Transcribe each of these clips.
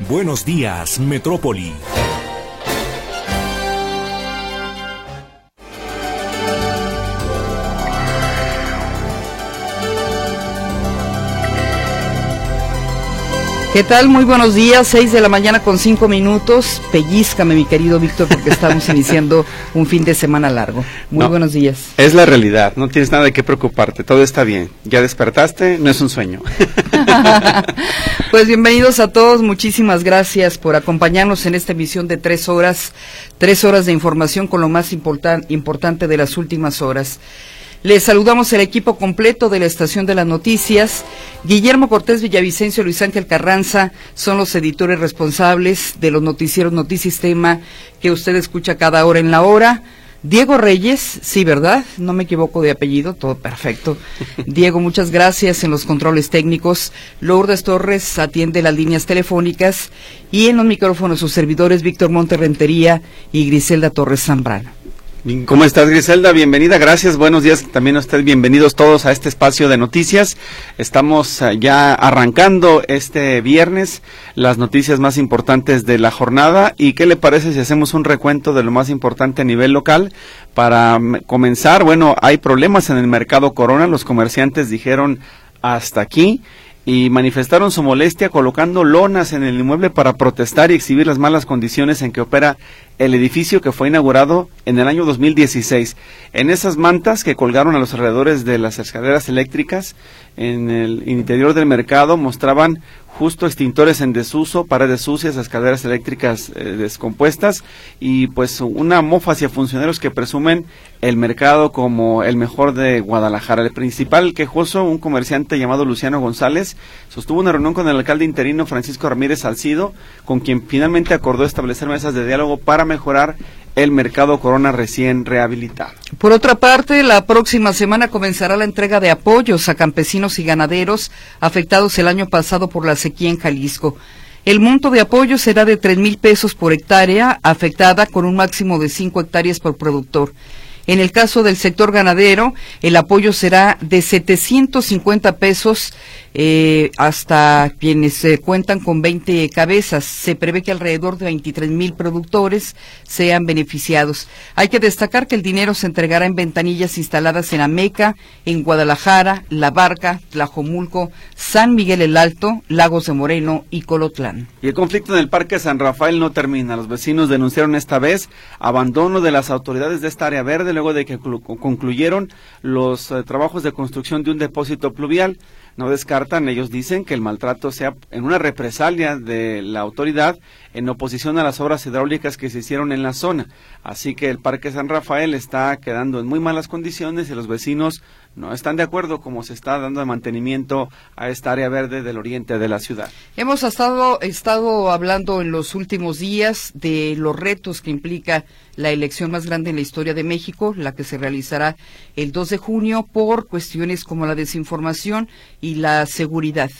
Buenos días, Metrópoli. ¿Qué tal? Muy buenos días, 6 de la mañana con 5 minutos. Pellízcame, mi querido Víctor, porque estamos iniciando un fin de semana largo. Muy buenos días. Es la realidad, no tienes nada de qué preocuparte, todo está bien. Ya despertaste, no es un sueño. pues bienvenidos a todos, muchísimas gracias por acompañarnos en esta emisión de tres horas, tres horas de información con lo más importante de las últimas horas. Les saludamos el equipo completo de la Estación de las Noticias. Guillermo Cortés Villavicencio, Luis Ángel Carranza son los editores responsables de los noticieros Notisistema que usted escucha cada hora en la hora. Diego Reyes, sí, ¿verdad? No me equivoco de apellido, todo perfecto. Diego, muchas gracias en los controles técnicos. Lourdes Torres atiende las líneas telefónicas y en los micrófonos sus servidores Víctor Monterrentería y Griselda Torres Zambrano. ¿Cómo estás, Griselda? Bienvenida, gracias. Buenos días también a ustedes. Bienvenidos todos a este espacio de noticias. Estamos eh, ya arrancando este viernes las noticias más importantes de la jornada. ¿Y qué le parece si hacemos un recuento de lo más importante a nivel local? Para comenzar, bueno, hay problemas en el mercado Corona. Los comerciantes dijeron hasta aquí y manifestaron su molestia colocando lonas en el inmueble para protestar y exhibir las malas condiciones en que opera el edificio que fue inaugurado en el año 2016. En esas mantas que colgaron a los alrededores de las escaleras eléctricas en el interior del mercado mostraban justo extintores en desuso, paredes sucias, escaleras eléctricas eh, descompuestas y pues una mofa hacia funcionarios que presumen el mercado como el mejor de Guadalajara. El principal quejoso, un comerciante llamado Luciano González, sostuvo una reunión con el alcalde interino Francisco Ramírez Salcido, con quien finalmente acordó establecer mesas de diálogo para mejorar el mercado Corona recién rehabilitado. Por otra parte, la próxima semana comenzará la entrega de apoyos a campesinos y ganaderos afectados el año pasado por la sequía en Jalisco. El monto de apoyo será de tres mil pesos por hectárea afectada con un máximo de cinco hectáreas por productor. En el caso del sector ganadero, el apoyo será de 750 pesos eh, hasta quienes eh, cuentan con 20 cabezas. Se prevé que alrededor de 23 mil productores sean beneficiados. Hay que destacar que el dinero se entregará en ventanillas instaladas en Ameca, en Guadalajara, La Barca, Tlajomulco, San Miguel el Alto, Lagos de Moreno y Colotlán. Y el conflicto en el Parque San Rafael no termina. Los vecinos denunciaron esta vez abandono de las autoridades de esta área verde luego de que concluyeron los eh, trabajos de construcción de un depósito pluvial no descartan, ellos dicen, que el maltrato sea en una represalia de la autoridad en oposición a las obras hidráulicas que se hicieron en la zona. Así que el Parque San Rafael está quedando en muy malas condiciones y los vecinos no están de acuerdo cómo se está dando de mantenimiento a esta área verde del oriente de la ciudad. Hemos estado, estado hablando en los últimos días de los retos que implica la elección más grande en la historia de México, la que se realizará el 2 de junio por cuestiones como la desinformación y la seguridad.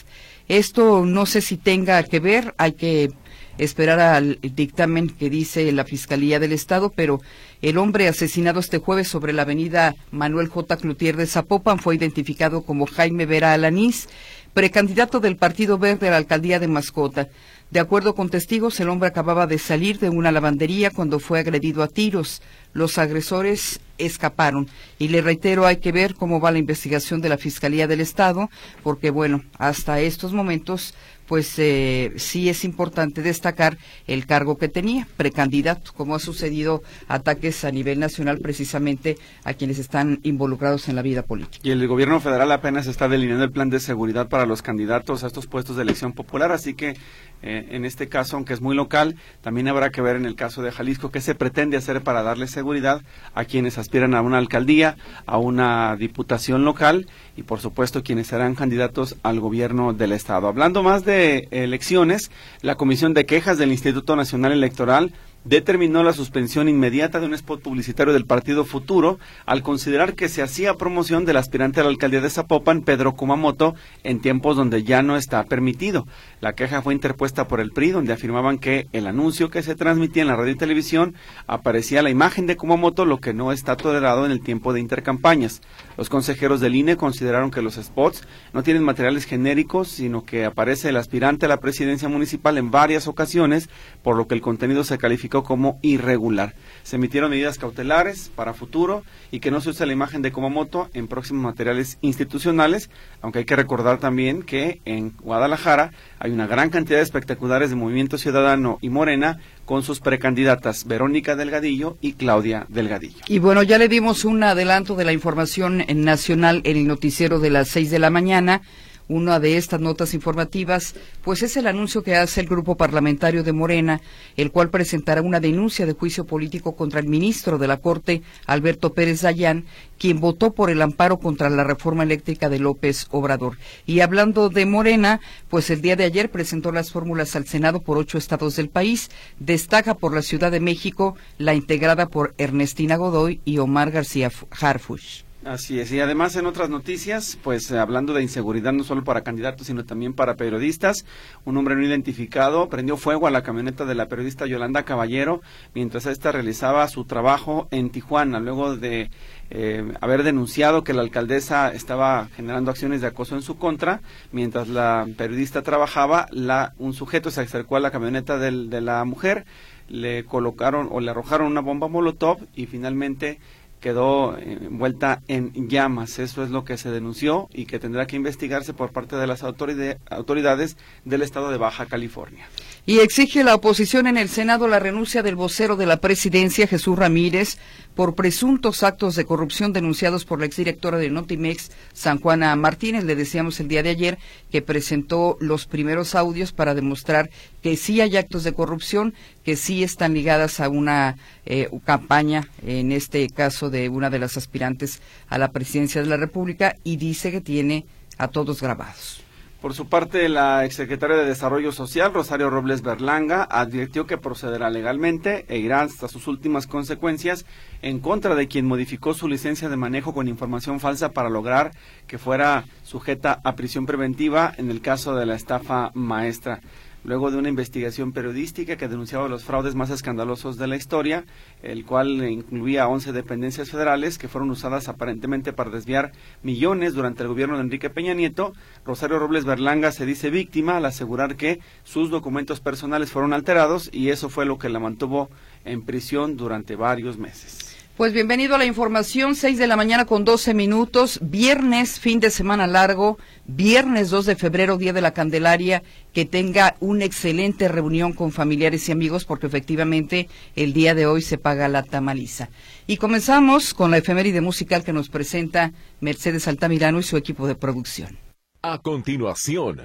Esto no sé si tenga que ver, hay que esperar al dictamen que dice la Fiscalía del Estado, pero el hombre asesinado este jueves sobre la avenida Manuel J. Cloutier de Zapopan fue identificado como Jaime Vera Alanís, precandidato del Partido Verde a la alcaldía de Mascota. De acuerdo con testigos, el hombre acababa de salir de una lavandería cuando fue agredido a tiros. Los agresores escaparon. Y le reitero, hay que ver cómo va la investigación de la Fiscalía del Estado, porque bueno, hasta estos momentos pues eh, sí es importante destacar el cargo que tenía, precandidato, como ha sucedido ataques a nivel nacional precisamente a quienes están involucrados en la vida política. Y el gobierno federal apenas está delineando el plan de seguridad para los candidatos a estos puestos de elección popular, así que eh, en este caso, aunque es muy local, también habrá que ver en el caso de Jalisco qué se pretende hacer para darle seguridad a quienes aspiran a una alcaldía, a una diputación local y por supuesto quienes serán candidatos al gobierno del estado. Hablando más de de Elecciones, la Comisión de Quejas del Instituto Nacional Electoral determinó la suspensión inmediata de un spot publicitario del Partido Futuro al considerar que se hacía promoción del aspirante a la alcaldía de Zapopan, Pedro Kumamoto, en tiempos donde ya no está permitido. La queja fue interpuesta por el PRI, donde afirmaban que el anuncio que se transmitía en la radio y televisión aparecía la imagen de Kumamoto, lo que no está tolerado en el tiempo de intercampañas. Los consejeros del INE consideraron que los spots no tienen materiales genéricos, sino que aparece el aspirante a la presidencia municipal en varias ocasiones, por lo que el contenido se califica como irregular. Se emitieron medidas cautelares para futuro y que no se use la imagen de Kumamoto en próximos materiales institucionales, aunque hay que recordar también que en Guadalajara hay una gran cantidad de espectaculares de Movimiento Ciudadano y Morena con sus precandidatas Verónica Delgadillo y Claudia Delgadillo. Y bueno, ya le dimos un adelanto de la información nacional en el noticiero de las seis de la mañana. Una de estas notas informativas, pues es el anuncio que hace el grupo parlamentario de Morena, el cual presentará una denuncia de juicio político contra el ministro de la Corte, Alberto Pérez Dayán, quien votó por el amparo contra la reforma eléctrica de López Obrador. Y hablando de Morena, pues el día de ayer presentó las fórmulas al Senado por ocho estados del país. Destaca por la Ciudad de México la integrada por Ernestina Godoy y Omar García Harfuch. Así es, y además en otras noticias, pues eh, hablando de inseguridad no solo para candidatos, sino también para periodistas, un hombre no identificado prendió fuego a la camioneta de la periodista Yolanda Caballero mientras ésta realizaba su trabajo en Tijuana, luego de eh, haber denunciado que la alcaldesa estaba generando acciones de acoso en su contra, mientras la periodista trabajaba, la, un sujeto se acercó a la camioneta de la mujer, le colocaron o le arrojaron una bomba molotov y finalmente quedó eh, envuelta en llamas. Eso es lo que se denunció y que tendrá que investigarse por parte de las autoridades del estado de Baja California. Y exige la oposición en el Senado la renuncia del vocero de la presidencia, Jesús Ramírez, por presuntos actos de corrupción denunciados por la exdirectora de Notimex, San Juana Martínez. Le decíamos el día de ayer que presentó los primeros audios para demostrar que sí hay actos de corrupción, que sí están ligadas a una eh, campaña, en este caso de una de las aspirantes a la presidencia de la República, y dice que tiene a todos grabados. Por su parte, la exsecretaria de Desarrollo Social, Rosario Robles Berlanga, advirtió que procederá legalmente e irá hasta sus últimas consecuencias en contra de quien modificó su licencia de manejo con información falsa para lograr que fuera sujeta a prisión preventiva en el caso de la estafa maestra luego de una investigación periodística que denunciaba los fraudes más escandalosos de la historia, el cual incluía 11 dependencias federales que fueron usadas aparentemente para desviar millones durante el gobierno de Enrique Peña Nieto. Rosario Robles Berlanga se dice víctima al asegurar que sus documentos personales fueron alterados y eso fue lo que la mantuvo en prisión durante varios meses. Pues bienvenido a la información, 6 de la mañana con 12 minutos, viernes, fin de semana largo, viernes 2 de febrero, Día de la Candelaria, que tenga una excelente reunión con familiares y amigos, porque efectivamente el día de hoy se paga la tamaliza. Y comenzamos con la efeméride musical que nos presenta Mercedes Altamirano y su equipo de producción. A continuación.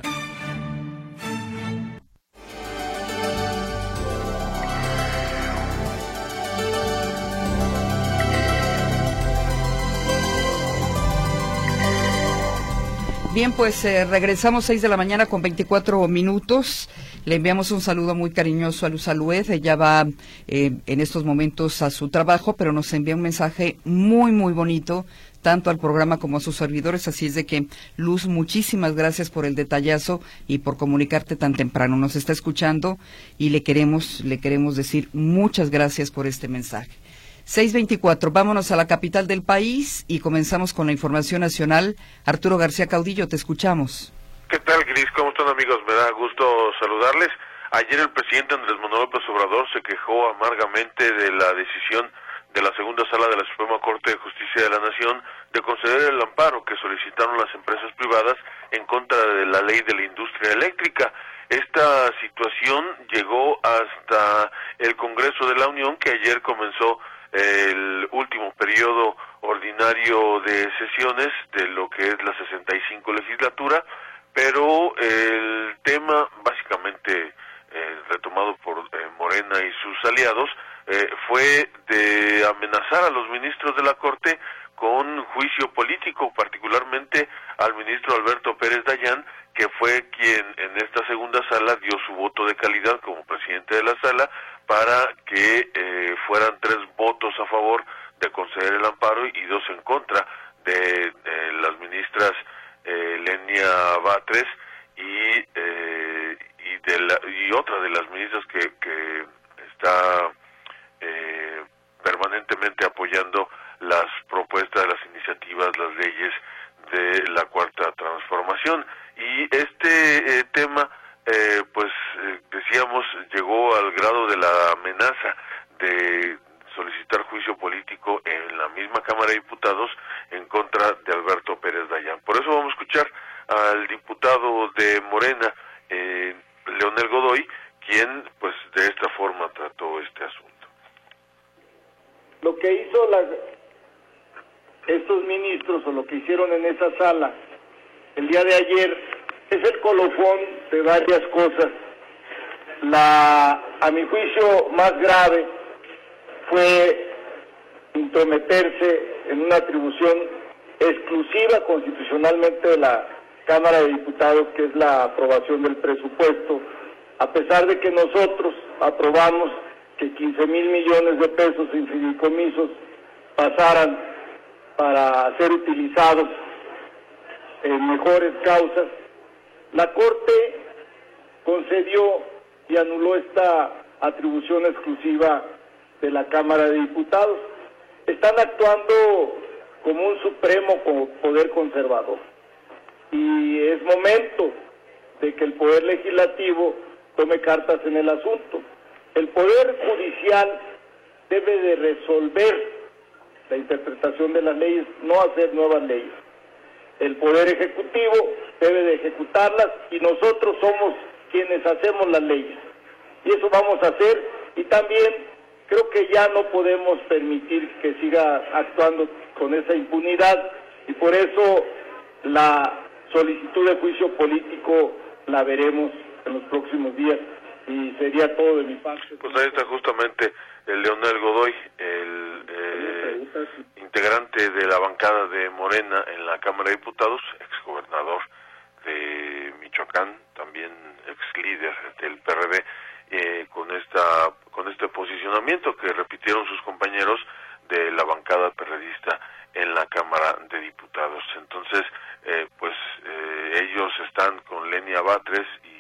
Bien, pues eh, regresamos seis de la mañana con 24 minutos. Le enviamos un saludo muy cariñoso a Luz Aluez. Ella va eh, en estos momentos a su trabajo, pero nos envía un mensaje muy, muy bonito tanto al programa como a sus servidores. Así es de que, Luz, muchísimas gracias por el detallazo y por comunicarte tan temprano. Nos está escuchando y le queremos, le queremos decir muchas gracias por este mensaje. 624, vámonos a la capital del país y comenzamos con la información nacional. Arturo García Caudillo, te escuchamos. ¿Qué tal, Gris? ¿Cómo están, amigos? Me da gusto saludarles. Ayer el presidente Andrés Manuel López Obrador se quejó amargamente de la decisión de la segunda sala de la Suprema Corte de Justicia de la Nación de conceder el amparo que solicitaron las empresas privadas en contra de la ley de la industria eléctrica. Esta situación llegó hasta el Congreso de la Unión que ayer comenzó el último periodo ordinario de sesiones de lo que es la 65 legislatura, pero el tema básicamente eh, retomado por eh, Morena y sus aliados eh, fue de amenazar a los ministros de la Corte con juicio político, particularmente al ministro Alberto Pérez Dayán, que fue quien en, esta segunda sala dio su voto de calidad como presidente de la sala para que eh, fueran tres votos a favor de conceder el amparo y dos en contra de, las ministras eh, Lenia Batres y, eh, y, de la, y otra de las ministras que, que está eh, permanentemente apoyando las propuestas, las iniciativas, las leyes de la cuarta transformación. Y este eh, tema, eh, pues eh, decíamos, llegó al grado de la amenaza de solicitar juicio político en la misma Cámara de Diputados en contra de Alberto Pérez Dayán. Por eso vamos a escuchar al diputado de Morena, Leonel Godoy, quien pues de esta forma trató este asunto. Lo que hizo la, estos ministros o lo que hicieron en esa sala el día de ayer es el colofón de varias cosas. La, a mi juicio, más grave fue intrometerse en una atribución exclusiva constitucionalmente de la Cámara de Diputados, que es la aprobación del presupuesto, a pesar de que nosotros aprobamos que 15 mil millones de pesos en fideicomisos pasaran para ser utilizados en mejores causas, la Corte concedió y anuló esta atribución exclusiva de la Cámara de Diputados. Están actuando como un supremo poder conservador. Y es momento de que el Poder Legislativo tome cartas en el asunto. El Poder Judicial debe de resolver la interpretación de las leyes, no hacer nuevas leyes. El Poder Ejecutivo debe de ejecutarlas y nosotros somos quienes hacemos las leyes. Y eso vamos a hacer y también creo que ya no podemos permitir que siga actuando con esa impunidad y por eso la solicitud de juicio político la veremos en los próximos días y sería todo de mi parte. Pues ahí está justamente el Leonel Godoy, el eh, integrante de la bancada de Morena en la Cámara de Diputados, exgobernador de Michoacán, también ex líder del PRD, eh, con esta con este posicionamiento que repitieron sus compañeros de la bancada perredista en la Cámara de Diputados. Entonces, eh, pues ellos están con Lenia Batres y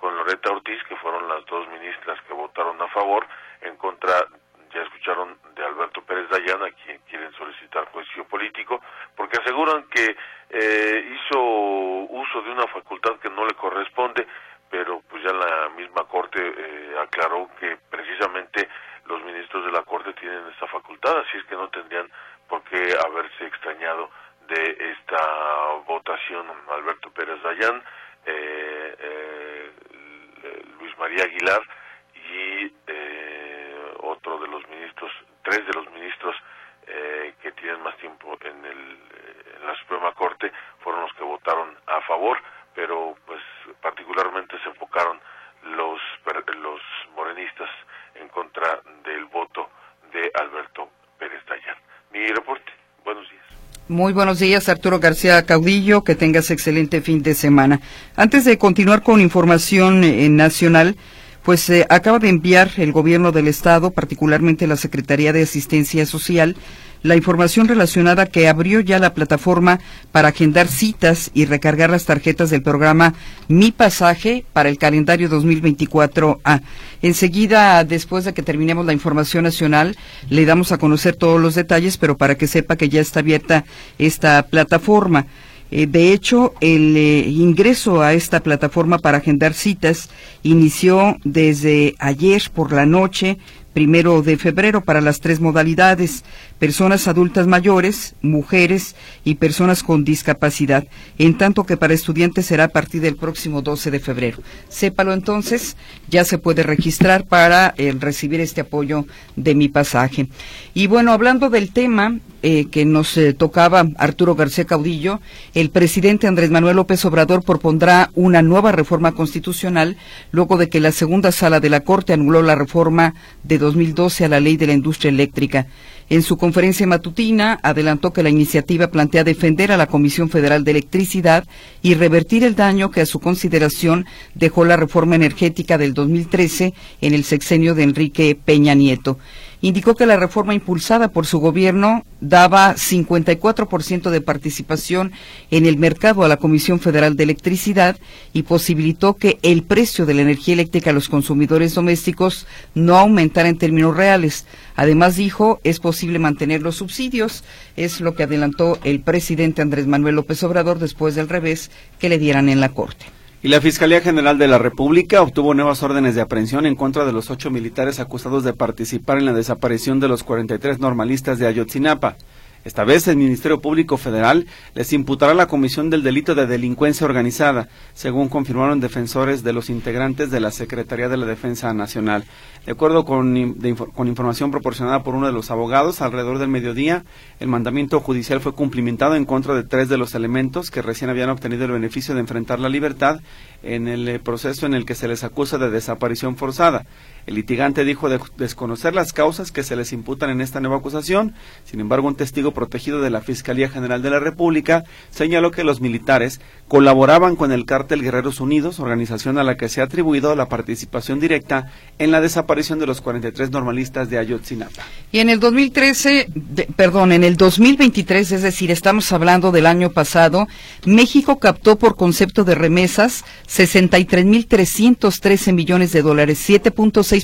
con Loreta Ortiz, que fueron las dos ministras que votaron a favor, en contra, ya escucharon, de Alberto Pérez Dayana, quien quieren solicitar juicio político, porque aseguran que eh, hizo uso de una facultad que no le corresponde, pero pues ya la misma Corte eh, aclaró que precisamente los ministros de la Corte tienen esta facultad, así es que no tendrían por qué haberse extrañado de esta votación Alberto Pérez Dayán, Luis María Aguilar y eh, otro de los ministros, tres de los ministros eh, que tienen más tiempo en, el, en la Suprema Corte fueron los que votaron a favor, pero pues particularmente se enfocaron los, los morenistas en contra del voto de Alberto Pérez Dayan. Mi reporte. Buenos días. Muy buenos días, Arturo García Caudillo. Que tengas excelente fin de semana. Antes de continuar con información eh, nacional, pues eh, acaba de enviar el gobierno del estado, particularmente la Secretaría de Asistencia Social, la información relacionada que abrió ya la plataforma para agendar citas y recargar las tarjetas del programa Mi Pasaje para el calendario 2024A. Enseguida, después de que terminemos la información nacional, le damos a conocer todos los detalles, pero para que sepa que ya está abierta esta plataforma. Eh, de hecho, el eh, ingreso a esta plataforma para agendar citas inició desde ayer por la noche primero de febrero para las tres modalidades, personas adultas mayores, mujeres y personas con discapacidad, en tanto que para estudiantes será a partir del próximo 12 de febrero. Sépalo entonces, ya se puede registrar para eh, recibir este apoyo de mi pasaje. Y bueno, hablando del tema eh, que nos eh, tocaba Arturo García Caudillo, el presidente Andrés Manuel López Obrador propondrá una nueva reforma constitucional luego de que la segunda sala de la Corte anuló la reforma de 2012 a la ley de la industria eléctrica. En su conferencia matutina adelantó que la iniciativa plantea defender a la Comisión Federal de Electricidad y revertir el daño que a su consideración dejó la reforma energética del 2013 en el sexenio de Enrique Peña Nieto indicó que la reforma impulsada por su gobierno daba 54% de participación en el mercado a la Comisión Federal de Electricidad y posibilitó que el precio de la energía eléctrica a los consumidores domésticos no aumentara en términos reales. Además, dijo, es posible mantener los subsidios. Es lo que adelantó el presidente Andrés Manuel López Obrador después del revés que le dieran en la Corte. Y la Fiscalía General de la República obtuvo nuevas órdenes de aprehensión en contra de los ocho militares acusados de participar en la desaparición de los 43 normalistas de Ayotzinapa. Esta vez el Ministerio Público Federal les imputará la comisión del delito de delincuencia organizada, según confirmaron defensores de los integrantes de la Secretaría de la Defensa Nacional. De acuerdo con, con, información proporcionada por uno de los abogados, alrededor del mediodía, el mandamiento judicial fue cumplimentado en contra de tres de los elementos que recién habían obtenido el beneficio de enfrentar la libertad en el eh, proceso en el que se les acusa de desaparición forzada. El litigante dijo de desconocer las causas que se les imputan en esta nueva acusación. Sin embargo, un testigo protegido de la Fiscalía General de la República señaló que los militares colaboraban con el cártel Guerreros Unidos, organización a la que se ha atribuido la participación directa en la desaparición de los 43 normalistas de Ayotzinapa. Y en el 2013, perdón, en el 2023, es decir, estamos hablando del año pasado, México captó por concepto de remesas 63.313 millones de dólares, 7.6%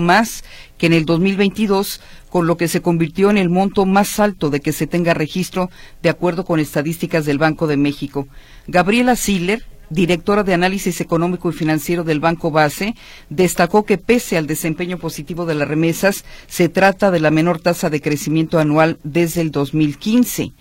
más que en el 2022, con lo que se convirtió en el monto más alto de que se tenga registro, de acuerdo con estadísticas del Banco de México. Gabriela Siller, directora de Análisis Económico y Financiero del Banco Base, destacó que pese al desempeño positivo de las remesas, se trata de la menor tasa de crecimiento anual desde el 2015.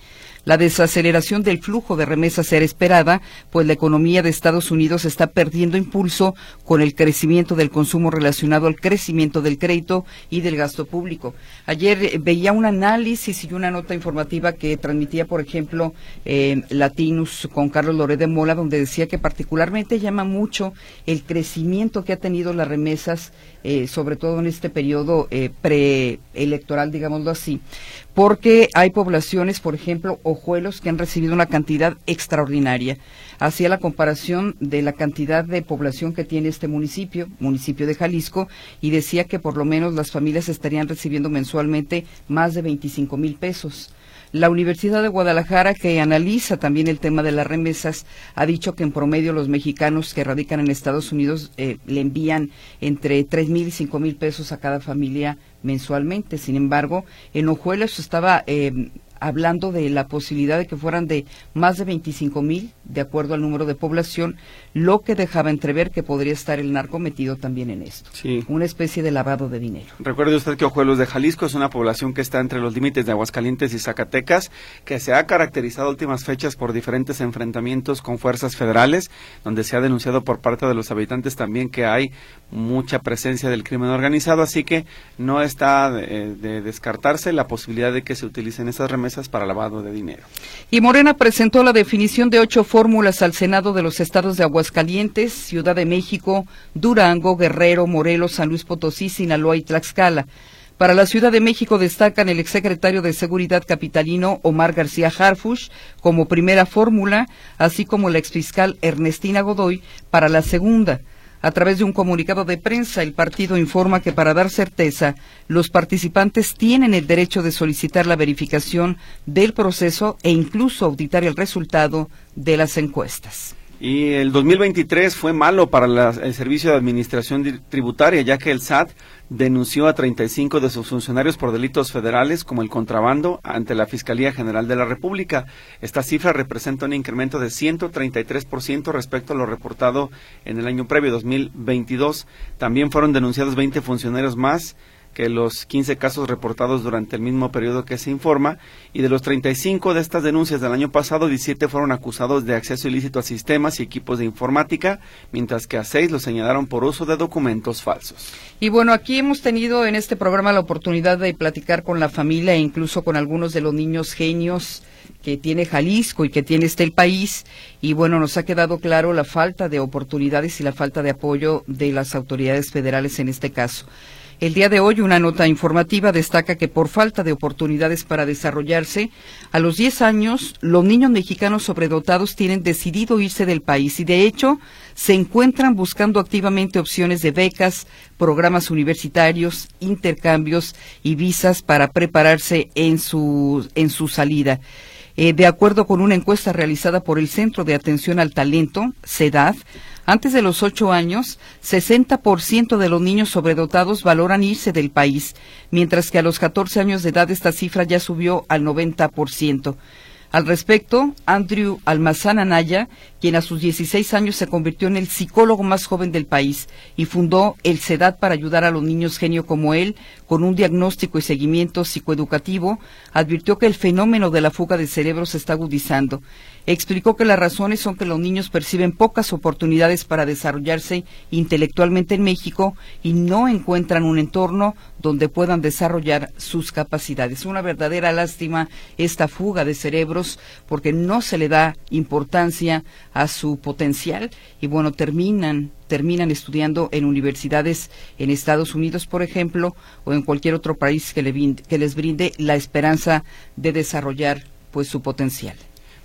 La desaceleración del flujo de remesas era esperada, pues la economía de Estados Unidos está perdiendo impulso con el crecimiento del consumo relacionado al crecimiento del crédito y del gasto público. Ayer eh, veía un análisis y una nota informativa que transmitía, por ejemplo, eh, Latinus con Carlos Loré de Mola, donde decía que particularmente llama mucho el crecimiento que ha tenido las remesas, eh, sobre todo en este periodo preelectoral, digámoslo así, porque hay poblaciones, por ejemplo, ojuelos que han recibido una cantidad extraordinaria. Hacía la comparación de la cantidad de población que tiene este municipio, municipio de Jalisco, y decía que por lo menos las familias estarían recibiendo mensualmente más de 25 mil pesos. La Universidad de Guadalajara, que analiza también el tema de las remesas, ha dicho que en promedio los mexicanos que radican en Estados Unidos eh, le envían entre tres mil y cinco mil pesos a cada familia mensualmente. Sin embargo, en Ojuelos estaba eh, hablando de la posibilidad de que fueran de más de 25 mil, de acuerdo al número de población, lo que dejaba entrever que podría estar el narco metido también en esto. Sí. Una especie de lavado de dinero. Recuerde usted que Ojuelos de Jalisco es una población que está entre los límites de Aguascalientes y Zacatecas, que se ha caracterizado últimas fechas por diferentes enfrentamientos con fuerzas federales, donde se ha denunciado por parte de los habitantes también que hay mucha presencia del crimen organizado, así que no está de, de descartarse la posibilidad de que se utilicen esas remesas para lavado de dinero. Y Morena presentó la definición de ocho fórmulas al Senado de los estados de Aguascalientes, Ciudad de México, Durango, Guerrero, Morelos, San Luis Potosí, Sinaloa y Tlaxcala. Para la Ciudad de México destacan el exsecretario de Seguridad capitalino Omar García Harfush como primera fórmula, así como la exfiscal Ernestina Godoy para la segunda. A través de un comunicado de prensa, el partido informa que para dar certeza, los participantes tienen el derecho de solicitar la verificación del proceso e incluso auditar el resultado de las encuestas. Y el 2023 fue malo para el Servicio de Administración Tributaria, ya que el SAT denunció a 35 de sus funcionarios por delitos federales como el contrabando ante la Fiscalía General de la República. Esta cifra representa un incremento de 133% respecto a lo reportado en el año previo 2022. También fueron denunciados 20 funcionarios más que los 15 casos reportados durante el mismo periodo que se informa, y de los 35 de estas denuncias del año pasado, 17 fueron acusados de acceso ilícito a sistemas y equipos de informática, mientras que a 6 los señalaron por uso de documentos falsos. Y bueno, aquí hemos tenido en este programa la oportunidad de platicar con la familia e incluso con algunos de los niños genios que tiene Jalisco y que tiene este país y bueno nos ha quedado claro la falta de oportunidades y la falta de apoyo de las autoridades federales en este caso. El día de hoy una nota informativa destaca que por falta de oportunidades para desarrollarse, a los 10 años los niños mexicanos sobredotados tienen decidido irse del país y de hecho se encuentran buscando activamente opciones de becas, programas universitarios, intercambios y visas para prepararse en su, en su salida. Eh, de acuerdo con una encuesta realizada por el Centro de Atención al Talento, CEDAD, antes de los ocho años, 60% de los niños sobredotados valoran irse del país, mientras que a los 14 años de edad esta cifra ya subió al 90%. Al respecto, Andrew Almazán Anaya, quien a sus 16 años se convirtió en el psicólogo más joven del país y fundó el CEDAT para ayudar a los niños genio como él, con un diagnóstico y seguimiento psicoeducativo, advirtió que el fenómeno de la fuga de cerebros se está agudizando. Explicó que las razones son que los niños perciben pocas oportunidades para desarrollarse intelectualmente en México y no encuentran un entorno donde puedan desarrollar sus capacidades. Una verdadera lástima esta fuga de cerebros porque no se le da importancia a su potencial y bueno, terminan terminan estudiando en universidades en Estados Unidos, por ejemplo, o en cualquier otro país que, que les brinde la esperanza de desarrollar pues su potencial.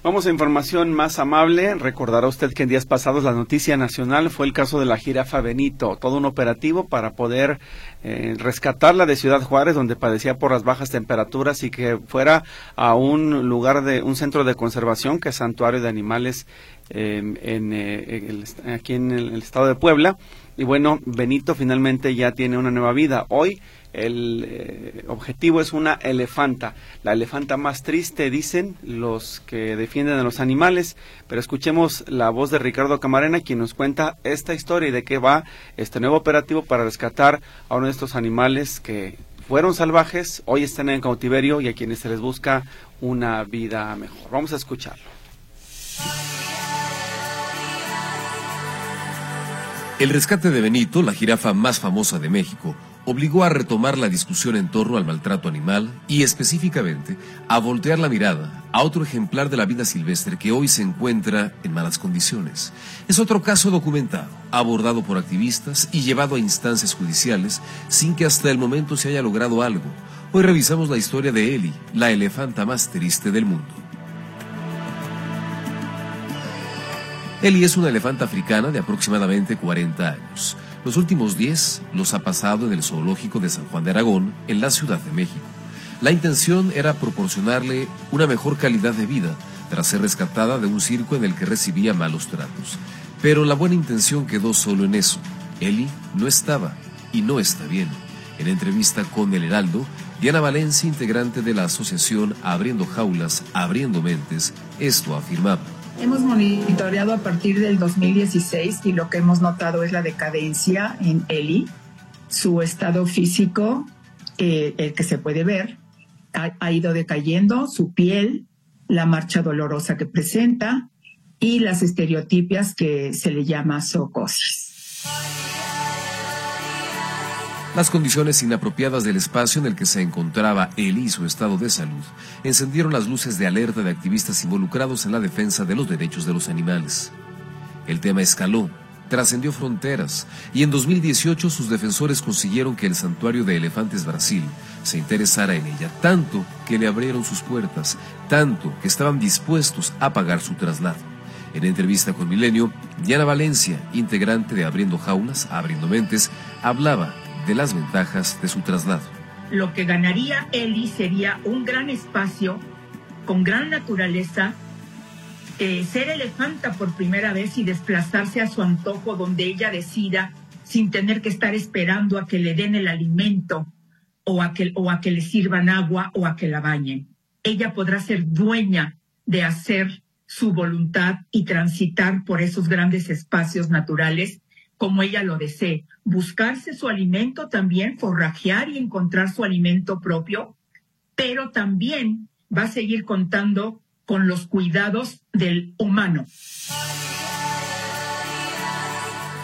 Vamos a información más amable. Recordará usted que en días pasados la noticia nacional fue el caso de la jirafa Benito, todo un operativo para poder eh, rescatarla de Ciudad Juárez, donde padecía por las bajas temperaturas y que fuera a un lugar de un centro de conservación que es Santuario de Animales em, en, eh, aquí en el estado de Puebla. Y bueno, Benito finalmente ya tiene una nueva vida. Hoy el eh, objetivo es una elefanta, la elefanta más triste, dicen los que defienden a los animales. Pero escuchemos la voz de Ricardo Camarena, quien nos cuenta esta historia y de qué va este nuevo operativo para rescatar a uno de estos animales que fueron salvajes, hoy están en cautiverio y a quienes se les busca una vida mejor. Vamos a escucharlo. El rescate de Benito, la jirafa más famosa de México, obligó a retomar la discusión en torno al maltrato animal y específicamente a voltear la mirada a otro ejemplar de la vida silvestre que hoy se encuentra en malas condiciones. Es otro caso documentado, abordado por activistas y llevado a instancias judiciales sin que hasta el momento se haya logrado algo. Hoy revisamos la historia de Eli, la elefanta más triste del mundo. Eli es una elefanta africana de aproximadamente 40 años. Los últimos 10 los ha pasado en el zoológico de San Juan de Aragón, en la Ciudad de México. La intención era proporcionarle una mejor calidad de vida tras ser rescatada de un circo en el que recibía malos tratos. Pero la buena intención quedó solo en eso. Eli no estaba y no está bien. En entrevista con El Heraldo, Diana Valencia, integrante de la asociación Abriendo Jaulas, Abriendo Mentes, esto afirmaba. Hemos monitoreado a partir del 2016 y lo que hemos notado es la decadencia en Eli, su estado físico, eh, el que se puede ver, ha, ido decayendo, su piel, la marcha dolorosa que presenta y las estereotipias que se le llama zoocosis. Las condiciones inapropiadas del espacio en el que se encontraba él y su estado de salud encendieron las luces de alerta de activistas involucrados en la defensa de los derechos de los animales. El tema escaló, trascendió fronteras y en 2018 sus defensores consiguieron que el Santuario de Elefantes Brasil se interesara en ella, tanto que le abrieron sus puertas, tanto que estaban dispuestos a pagar su traslado. En entrevista con Milenio, Diana Valencia, integrante de Abriendo Jaulas, Abriendo Mentes, hablaba de las ventajas de su traslado. Lo que ganaría Eli sería un gran espacio con gran naturaleza, eh, ser elefanta por primera vez y desplazarse a su antojo donde ella decida sin tener que estar esperando a que le den el alimento o a que, o a que le sirvan agua o a que la bañen. Ella podrá ser dueña de hacer su voluntad y transitar por esos grandes espacios naturales como ella lo desee, buscarse su alimento también, forrajear y encontrar su alimento propio, pero también va a seguir contando con los cuidados del humano.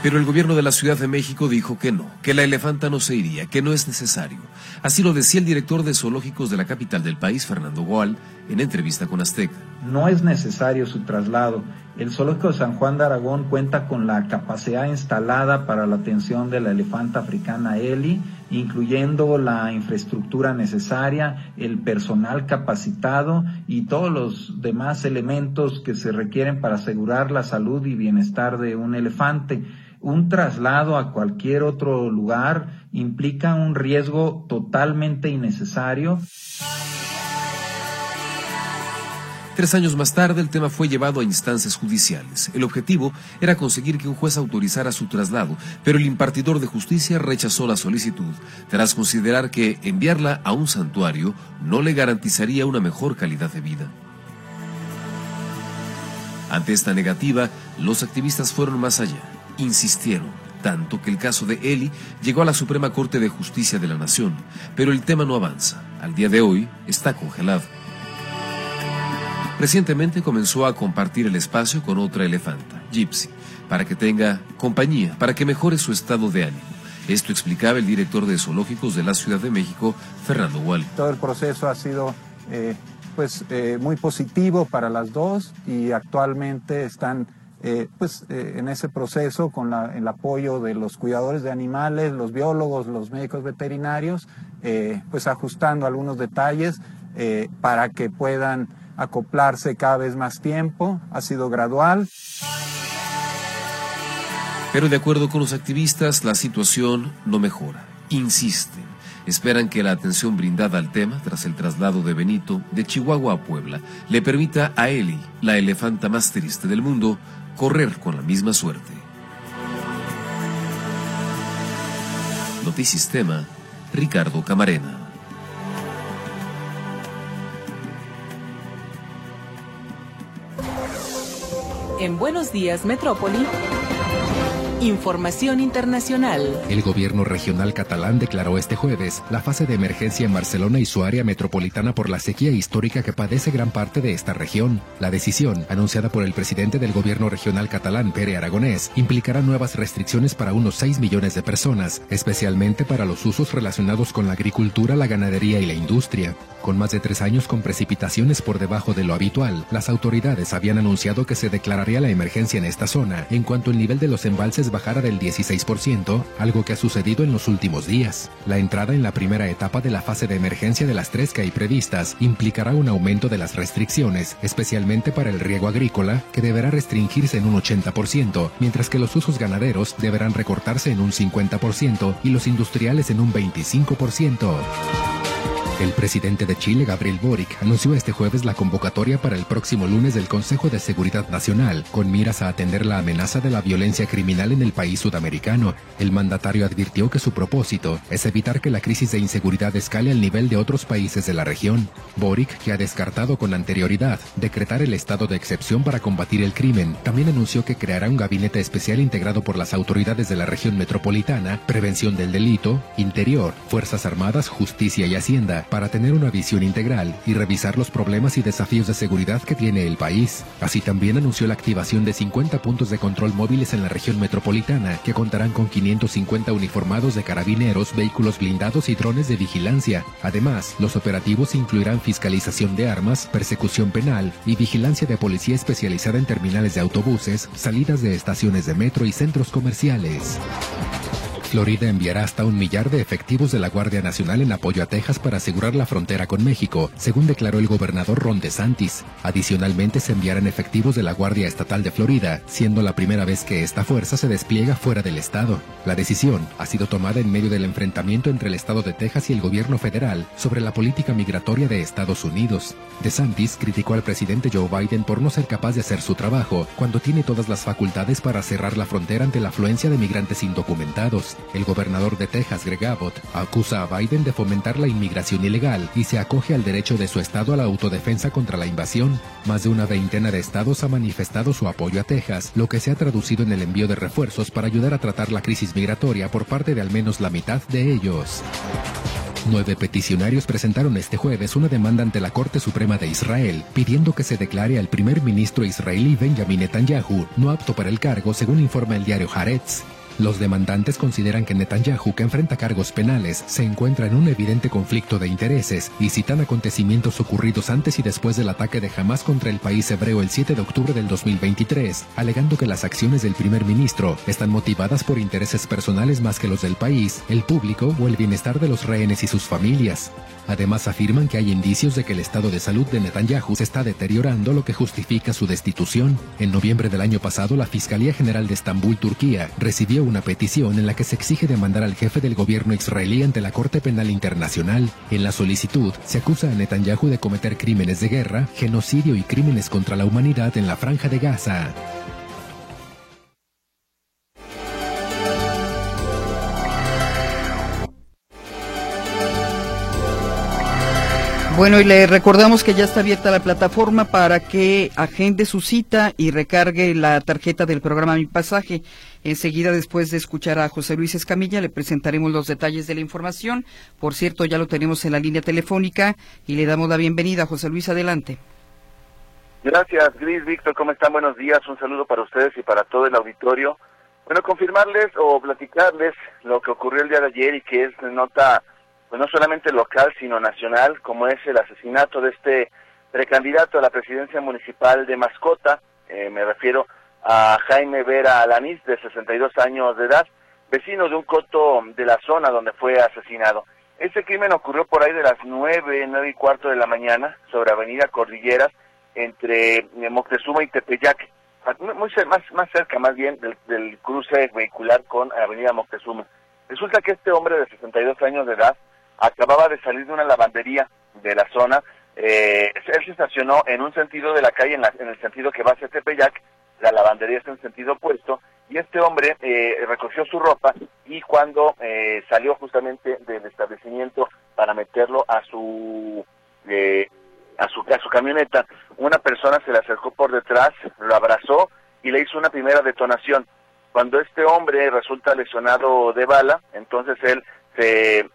Pero el gobierno de la Ciudad de México dijo que no, que la elefanta no se iría, que no es necesario. Así lo decía el director de zoológicos de la capital del país, Fernando Goal, en entrevista con Azteca. No es necesario su traslado el zoológico de San Juan de Aragón cuenta con la capacidad instalada para la atención de la elefanta africana Eli, incluyendo la infraestructura necesaria, el personal capacitado y todos los demás elementos que se requieren para asegurar la salud y bienestar de un elefante. Un traslado a cualquier otro lugar implica un riesgo totalmente innecesario. Tres años más tarde, el tema fue llevado a instancias judiciales. El objetivo era conseguir que un juez autorizara su traslado, pero el impartidor de justicia rechazó la solicitud, tras considerar que enviarla a un santuario no le garantizaría una mejor calidad de vida. Ante esta negativa, los activistas fueron más allá, insistieron, tanto que el caso de Eli llegó a la Suprema Corte de Justicia de la Nación, pero el tema no avanza. Al día de hoy está congelado. Recientemente comenzó a compartir el espacio con otra elefanta, Gypsy, para que tenga compañía, para que mejore su estado de ánimo. Esto explicaba el director de zoológicos de la Ciudad de México, Fernando Wall. Todo el proceso ha sido eh, pues, eh, muy positivo para las dos y actualmente están eh, pues, en ese proceso con el apoyo de los cuidadores de animales, los biólogos, los médicos veterinarios, pues ajustando algunos detalles para que puedan acoplarse cada vez más tiempo, ha sido gradual. Pero de acuerdo con los activistas, la situación no mejora. Insisten. Esperan que la atención brindada al tema tras el traslado de Benito de Chihuahua a Puebla le permita a Eli, la elefanta más triste del mundo, correr con la misma suerte. Notisistema, Ricardo Camarena. En Buenos Días Metrópoli. Información internacional. El gobierno regional catalán declaró este jueves la fase de emergencia en Barcelona y su área metropolitana por la sequía histórica que padece gran parte de esta región. La decisión, anunciada por el presidente del gobierno regional catalán, Pere Aragonés, implicará nuevas restricciones para unos 6 millones de personas, especialmente para los usos relacionados con la agricultura, la ganadería y la industria. Con más de tres años con precipitaciones por debajo de lo habitual, las autoridades habían anunciado que se declararía la emergencia en esta zona en cuanto el nivel de los embalses bajara del 16%, algo que ha sucedido en los últimos días. La entrada en la primera etapa de la fase de emergencia de las tres que hay previstas implicará un aumento de las restricciones, especialmente para el riego agrícola, que deberá restringirse en un 80%, mientras que los usos ganaderos deberán recortarse en un 50% y los industriales en un 25%. El presidente de Chile, Gabriel Boric, anunció este jueves la convocatoria para el próximo lunes del Consejo de Seguridad Nacional, con miras a atender la amenaza de la violencia criminal en el país sudamericano. El mandatario advirtió que su propósito es evitar que la crisis de inseguridad escale al nivel de otros países de la región. Boric, que ha descartado con anterioridad decretar el estado de excepción para combatir el crimen, también anunció que creará un gabinete especial integrado por las autoridades de la región metropolitana, prevención del delito, interior, Fuerzas Armadas, Justicia y Hacienda, para tener una visión integral y revisar los problemas y desafíos de seguridad que tiene el país. Así también anunció la activación de 50 puntos de control móviles en la región metropolitana, que contarán con 550 uniformados de carabineros, vehículos blindados y drones de vigilancia. Además, los operativos incluirán fiscalización de armas, persecución penal y vigilancia de policía especializada en terminales de autobuses, salidas de estaciones de metro y centros comerciales. Florida enviará hasta un millar de efectivos de la Guardia Nacional en apoyo a Texas para asegurar la frontera con México, según declaró el gobernador Ron DeSantis. Adicionalmente, se enviarán efectivos de la Guardia Estatal de Florida, siendo la primera vez que esta fuerza se despliega fuera del estado. La decisión ha sido tomada en medio del enfrentamiento entre el estado de Texas y el gobierno federal sobre la política migratoria de Estados Unidos. DeSantis criticó al presidente Joe Biden por no ser capaz de hacer su trabajo cuando tiene todas las facultades para cerrar la frontera ante la afluencia de migrantes indocumentados. El gobernador de Texas, Greg Abbott, acusa a Biden de fomentar la inmigración ilegal y se acoge al derecho de su estado a la autodefensa contra la invasión. Más de una veintena de estados ha manifestado su apoyo a Texas, lo que se ha traducido en el envío de refuerzos para ayudar a tratar la crisis migratoria por parte de al menos la mitad de ellos. Nueve peticionarios presentaron este jueves una demanda ante la Corte Suprema de Israel, pidiendo que se declare al primer ministro israelí Benjamin Netanyahu no apto para el cargo, según informa el diario Haaretz. Los demandantes consideran que Netanyahu, que enfrenta cargos penales, se encuentra en un evidente conflicto de intereses y citan acontecimientos ocurridos antes y después del ataque de Hamas contra el país hebreo el 7 de octubre del 2023, alegando que las acciones del primer ministro están motivadas por intereses personales más que los del país, el público o el bienestar de los rehenes y sus familias. Además afirman que hay indicios de que el estado de salud de Netanyahu se está deteriorando, lo que justifica su destitución. En noviembre del año pasado, la Fiscalía General de Estambul, Turquía, recibió una petición en la que se exige demandar al jefe del gobierno israelí ante la Corte Penal Internacional. En la solicitud, se acusa a Netanyahu de cometer crímenes de guerra, genocidio y crímenes contra la humanidad en la franja de Gaza. Bueno, y le recordamos que ya está abierta la plataforma para que agende su cita y recargue la tarjeta del programa Mi Pasaje. Enseguida, después de escuchar a José Luis Escamilla, le presentaremos los detalles de la información. Por cierto, ya lo tenemos en la línea telefónica y le damos la bienvenida. José Luis, adelante. Gracias, Gris, Víctor, ¿cómo están? Buenos días, un saludo para ustedes y para todo el auditorio. Bueno, confirmarles o platicarles lo que ocurrió el día de ayer y que es nota pues no solamente local, sino nacional, como es el asesinato de este precandidato a la presidencia municipal de Mascota, eh, me refiero a Jaime Vera Alaniz, de 62 años de edad, vecino de un coto de la zona donde fue asesinado. Este crimen ocurrió por ahí de las nueve, nueve y cuarto de la mañana, sobre Avenida Cordilleras, entre eh, Moctezuma y Tepeyac, muy, más, más cerca más bien del, del cruce vehicular con Avenida Moctezuma. Resulta que este hombre de 62 años de edad acababa de salir de una lavandería de la zona. Eh, él se estacionó en un sentido de la calle, en, el sentido que va hacia Tepeyac, la lavandería está en sentido opuesto, y este hombre eh, recogió su ropa y cuando eh, salió justamente del establecimiento para meterlo a su, a su a su camioneta, una persona se le acercó por detrás, lo abrazó y le hizo una primera detonación. Cuando este hombre resulta lesionado de bala, entonces él se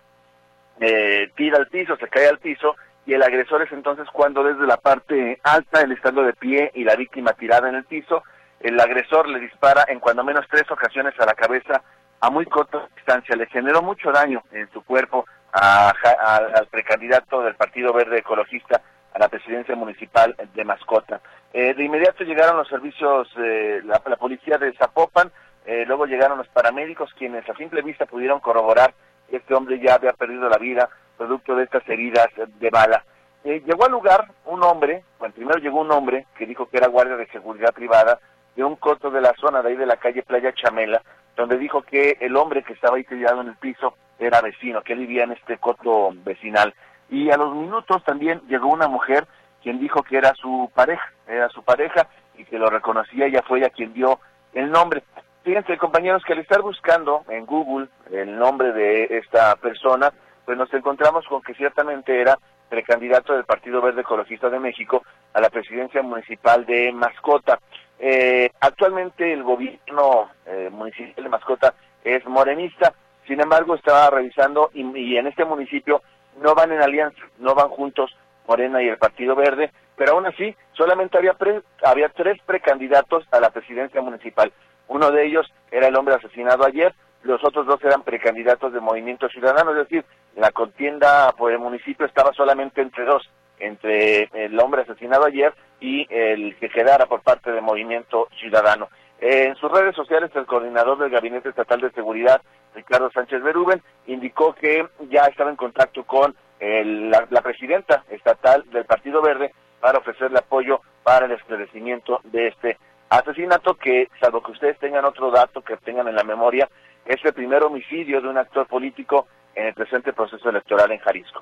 eh, tira al piso, se cae al piso y el agresor es entonces cuando desde la parte alta, él estando de pie y la víctima tirada en el piso, el agresor le dispara en cuando menos tres ocasiones a la cabeza a muy corta distancia. Le generó mucho daño en su cuerpo al precandidato del Partido Verde Ecologista a la presidencia municipal de Mascota. Eh, de inmediato llegaron los servicios, eh, la, la, policía de Zapopan, eh, luego llegaron los paramédicos quienes a simple vista pudieron corroborar este hombre ya había perdido la vida producto de estas heridas de bala. Eh, llegó al lugar un hombre, bueno, primero llegó un hombre que dijo que era guardia de seguridad privada de un coto de la zona de ahí de la calle Playa Chamela, donde dijo que el hombre que estaba ahí tirado en el piso era vecino, que vivía en este coto vecinal. Y a los minutos también llegó una mujer quien dijo que era su pareja, era su pareja y que lo reconocía, ella fue ella quien dio el nombre. Fíjense, compañeros, que al estar buscando en Google el nombre de esta persona, pues nos encontramos con que ciertamente era precandidato del Partido Verde Ecologista de México a la presidencia municipal de Mascota. Eh, actualmente el gobierno eh, municipal de Mascota es morenista, sin embargo estaba revisando y, en este municipio no van en alianza, no van juntos Morena y el Partido Verde, pero aún así solamente había, había tres precandidatos a la presidencia municipal. Uno de ellos era el hombre asesinado ayer, los otros dos eran precandidatos de Movimiento Ciudadano, es decir, la contienda por el municipio estaba solamente entre dos, entre el hombre asesinado ayer y el que quedara por parte de Movimiento Ciudadano. En sus redes sociales, el coordinador del Gabinete Estatal de Seguridad, Ricardo Sánchez Berúben, indicó que ya estaba en contacto con la, la, presidenta estatal del Partido Verde para ofrecerle apoyo para el esclarecimiento de este Asesinato que, salvo que ustedes tengan otro dato que tengan en la memoria, es el primer homicidio de un actor político en el presente proceso electoral en Jalisco.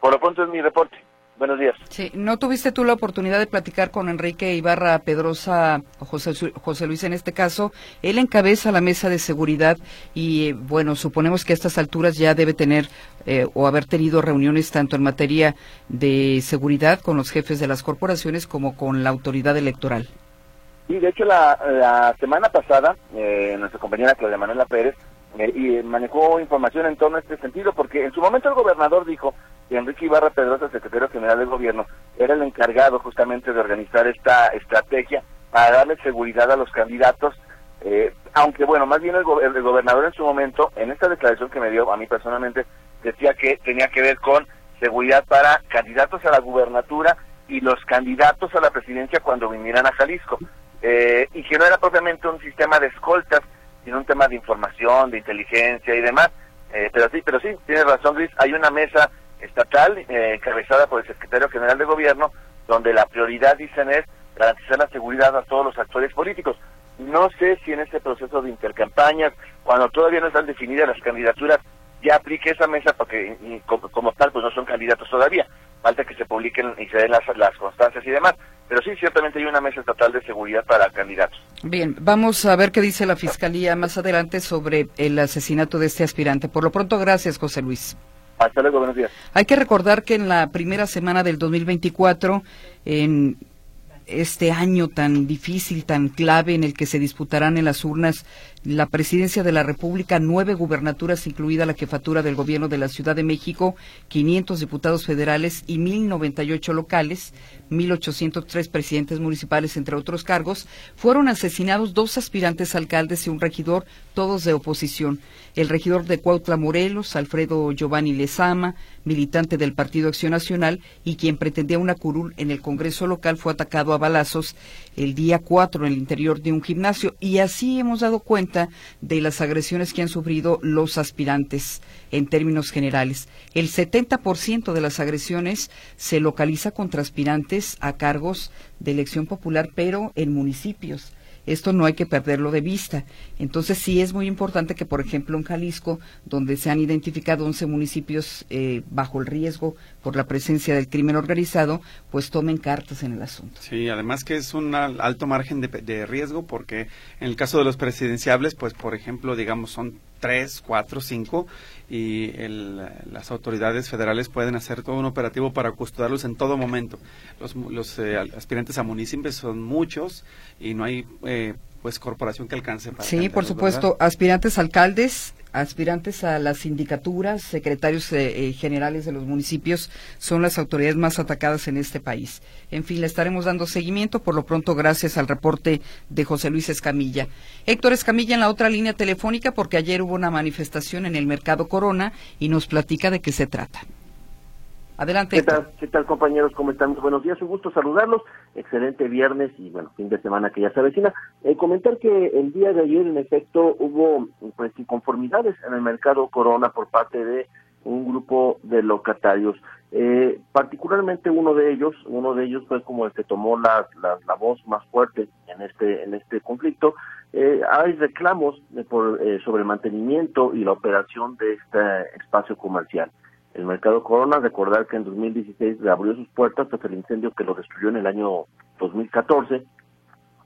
Por lo pronto es mi reporte. Buenos días. Sí, ¿no tuviste tú la oportunidad de platicar con Enrique Ibarra Pedrosa, o José, José Luis en este caso? Él encabeza la mesa de seguridad y, bueno, suponemos que a estas alturas ya debe tener eh, o haber tenido reuniones tanto en materia de seguridad con los jefes de las corporaciones como con la autoridad electoral. Y de hecho la, semana pasada, eh, nuestra compañera Claudia Manuela Pérez y manejó información en torno a este sentido, porque en su momento el gobernador dijo que Enrique Ibarra Pedrosa, secretario general del gobierno, era el encargado justamente de organizar esta estrategia para darle seguridad a los candidatos Eh, aunque bueno, más bien el, el, gobernador en su momento, en esta declaración que me dio a mí personalmente, decía que tenía que ver con seguridad para candidatos a la gubernatura y los candidatos a la presidencia cuando vinieran a Jalisco. Eh, y que no era propiamente un sistema de escoltas, sino un tema de información, de inteligencia y demás. Eh, pero sí, pero sí, tiene razón Luis, hay una mesa estatal eh, encabezada por el secretario general de gobierno, donde la prioridad, dicen, es garantizar la seguridad a todos los actores políticos. No sé si en este proceso de intercampañas, cuando todavía no están definidas las candidaturas, ya aplique esa mesa porque como, tal pues no son candidatos todavía. Falta que se publiquen y se den las, las constancias y demás. Pero sí, ciertamente hay una mesa estatal de seguridad para candidatos. Bien, vamos a ver qué dice la Fiscalía más adelante sobre el asesinato de este aspirante. Por lo pronto, gracias, José Luis. Hasta luego, buenos días. Hay que recordar que en la primera semana del 2024, en este año tan difícil, tan clave en el que se disputarán en las urnas la presidencia de la República, nueve gubernaturas, incluida la jefatura del gobierno de la Ciudad de México, 500 diputados federales y 1.098 locales, 1.803 presidentes municipales, entre otros cargos, fueron asesinados dos aspirantes alcaldes y un regidor, todos de oposición. El regidor de Cuautla Morelos, Alfredo Giovanni Lezama, militante del Partido Acción Nacional y quien pretendía una curul en el Congreso local, fue atacado a balazos el día 4 en el interior de un gimnasio. Y así hemos dado cuenta de las agresiones que han sufrido los aspirantes en términos generales. El 70% de las agresiones se localiza contra aspirantes a cargos de elección popular, pero en municipios. Esto no hay que perderlo de vista. Entonces sí es muy importante que, por ejemplo, en Jalisco, donde se han identificado 11 municipios eh, bajo el riesgo por la presencia del crimen organizado, pues tomen cartas en el asunto. Sí, además que es un alto margen de, de riesgo porque en el caso de los presidenciables, pues por ejemplo, digamos, son tres, cuatro, cinco y las autoridades federales pueden hacer todo un operativo para custodiarlos en todo momento. Los, los eh, aspirantes a municipios son muchos y no hay eh, pues corporación que alcance para Sí, por supuesto, aspirantes alcaldes, aspirantes a las sindicaturas, secretarios eh, generales de los municipios son las autoridades más atacadas en este país. En fin, le estaremos dando seguimiento, por lo pronto gracias al reporte de José Luis Escamilla. Héctor Escamilla en la otra línea telefónica porque ayer hubo una manifestación en el Mercado Corona y nos platica de qué se trata. Adelante. ¿Qué tal, ¿Qué tal, compañeros? ¿Cómo están? buenos días, un gusto saludarlos. Excelente viernes y, bueno, fin de semana que ya se avecina. Eh, comentar que el día de ayer, en efecto, hubo pues inconformidades en el mercado Corona por parte de un grupo de locatarios. Eh, particularmente uno de ellos, uno de ellos fue como el que tomó la, la, la voz más fuerte en este en este conflicto. Eh, hay reclamos por, eh, sobre el mantenimiento y la operación de este espacio comercial. El mercado Corona, recordar que en 2016 abrió sus puertas tras el incendio que lo destruyó en el año 2014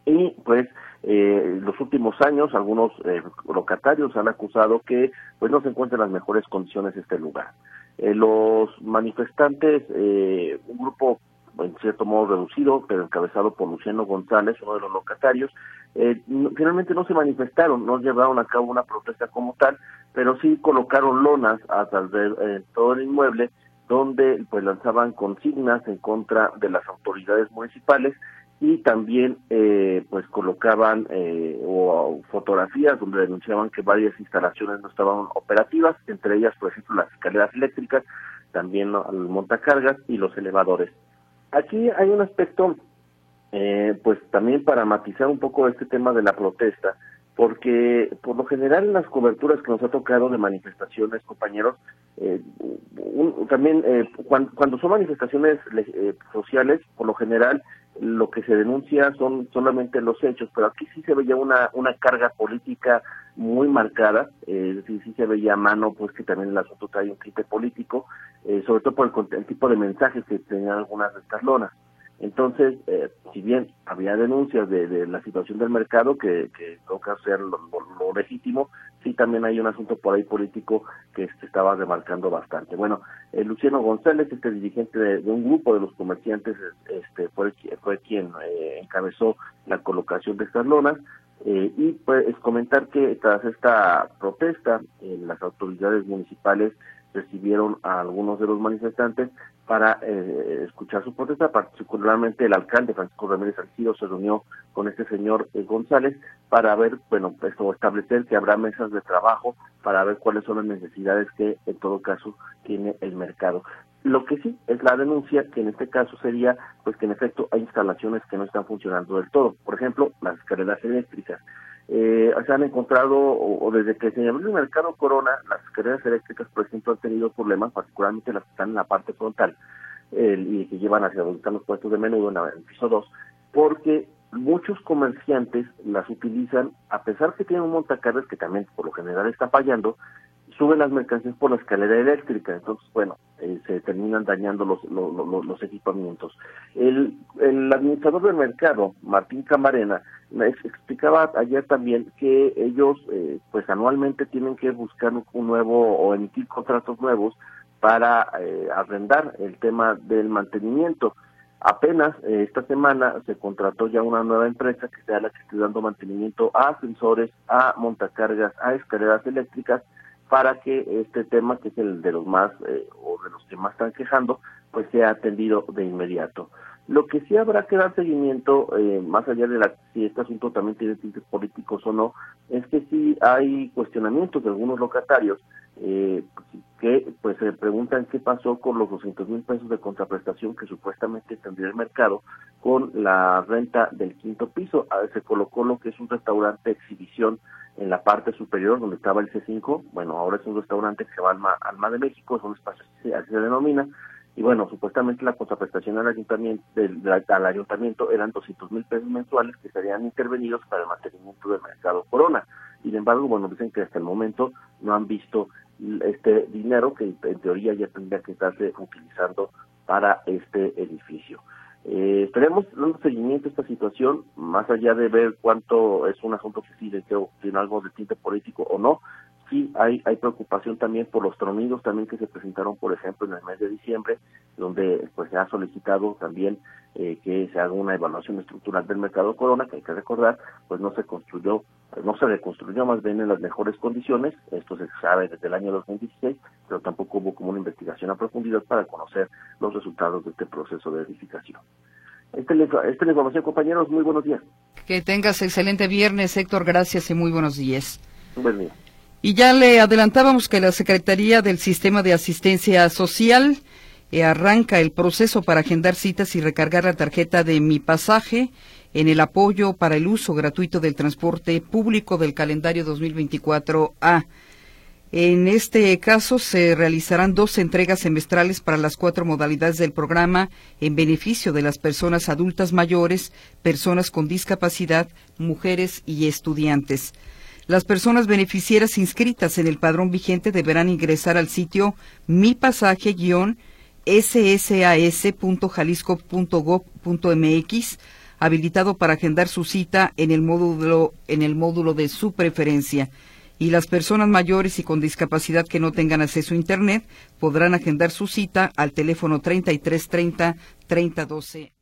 y pues eh, los últimos años algunos eh, locatarios han acusado que pues no se encuentran en las mejores condiciones este lugar. Eh, los manifestantes, eh, un grupo en cierto modo reducido, pero encabezado por Luciano González, uno de los locatarios, eh, finalmente no se manifestaron, no llevaron a cabo una protesta como tal, pero sí colocaron lonas a de todo el inmueble donde pues lanzaban consignas en contra de las autoridades municipales y también eh, pues colocaban eh, o, fotografías donde denunciaban que varias instalaciones no estaban operativas, entre ellas por ejemplo las escaleras eléctricas, también los montacargas y los elevadores. Aquí hay un aspecto eh, pues también para matizar un poco este tema de la protesta, porque por lo general en las coberturas que nos ha tocado de manifestaciones, compañeros, eh, también eh, cuando, son manifestaciones eh, sociales, por lo general lo que se denuncia son solamente los hechos, pero aquí sí se veía una, una carga política muy marcada, es decir, sí se veía a mano, pues que también el asunto trae un clipe político, sobre todo por el, el, tipo de mensajes que tenían algunas de estas lonas. Entonces, eh, si bien había denuncias de, la situación del mercado, que, que toca ser lo, legítimo, sí también hay un asunto por ahí político que se estaba remarcando bastante. Bueno, eh, Luciano González, este dirigente de, un grupo de los comerciantes, este fue, fue quien eh, encabezó la colocación de estas lonas. y pues comentar que tras esta protesta, las autoridades municipales recibieron a algunos de los manifestantes para eh, escuchar su protesta, particularmente el alcalde Francisco Ramírez Salcido se reunió con este señor eh, González para ver, bueno, esto establecer que habrá mesas de trabajo para ver cuáles son las necesidades que en todo caso tiene el mercado. Lo que sí es la denuncia, que en este caso sería, pues que en efecto hay instalaciones que no están funcionando del todo. Por ejemplo, las escaleras eléctricas. Eh, se han encontrado, o, desde que se abrió el mercado Corona, las escaleras eléctricas, por ejemplo, han tenido problemas, particularmente las que están en la parte frontal y que llevan hacia donde están los puestos de menudo en, el piso 2, porque muchos comerciantes las utilizan, a pesar que tienen un montacargas que también por lo general está fallando, suben las mercancías por la escalera eléctrica, entonces, bueno, eh, se terminan dañando los, los, equipamientos. El, administrador del mercado, Martín Camarena, explicaba ayer también que ellos, eh, pues anualmente tienen que buscar un nuevo o emitir contratos nuevos para eh, arrendar el tema del mantenimiento. Apenas esta semana se contrató ya una nueva empresa que sea la que esté dando mantenimiento a ascensores, a montacargas, a escaleras eléctricas para que este tema, que es el de los más eh, o de los que más están quejando, pues sea atendido de inmediato. Lo que sí habrá que dar seguimiento, eh, más allá de la, si este asunto también tiene tintes políticos o no, es que sí hay cuestionamientos de algunos locatarios eh, que pues se preguntan qué pasó con los 200 mil pesos de contraprestación que supuestamente tendría el mercado con la renta del quinto piso. Se colocó lo que es un restaurante exhibición en la parte superior donde estaba el C5, bueno, ahora es un restaurante que se va al, Mar, de México, es un espacio así, se denomina, y bueno, supuestamente la contraprestación al ayuntamiento, del, ayuntamiento eran 200 mil pesos mensuales que serían intervenidos para el mantenimiento del mercado Corona. Sin embargo, bueno, dicen que hasta el momento no han visto este dinero que en teoría ya tendría que estarse utilizando para este edificio. Eh, esperemos dando seguimiento a esta situación, más allá de ver cuánto es un asunto que sí que tiene algo de tinte político o no, sí hay, hay preocupación también por los tronidos también que se presentaron, por ejemplo, en el mes de diciembre, donde pues se ha solicitado también eh, que se haga una evaluación estructural del mercado Corona, que hay que recordar, pues no se construyó, no se reconstruyó más bien en las mejores condiciones, esto se sabe desde el año 2016, pero tampoco hubo como una investigación a profundidad para conocer los resultados de este proceso de edificación. Esta es, la, información, compañeros. Muy buenos días. Que tengas excelente viernes, Héctor. Gracias y muy buenos días. buen día. Y ya le adelantábamos que la Secretaría del Sistema de Asistencia Social eh, arranca el proceso para agendar citas y recargar la tarjeta de Mi Pasaje en el apoyo para el uso gratuito del transporte público del calendario 2024A. En este caso se realizarán dos entregas semestrales para las cuatro modalidades del programa en beneficio de las personas adultas mayores, personas con discapacidad, mujeres y estudiantes. Las personas beneficiarias inscritas en el padrón vigente deberán ingresar al sitio mi pasaje ssas.jalisco.gov.mx habilitado para agendar su cita en el módulo en el módulo de su preferencia. Y las personas mayores y con discapacidad que no tengan acceso a internet podrán agendar su cita al teléfono 3330 3012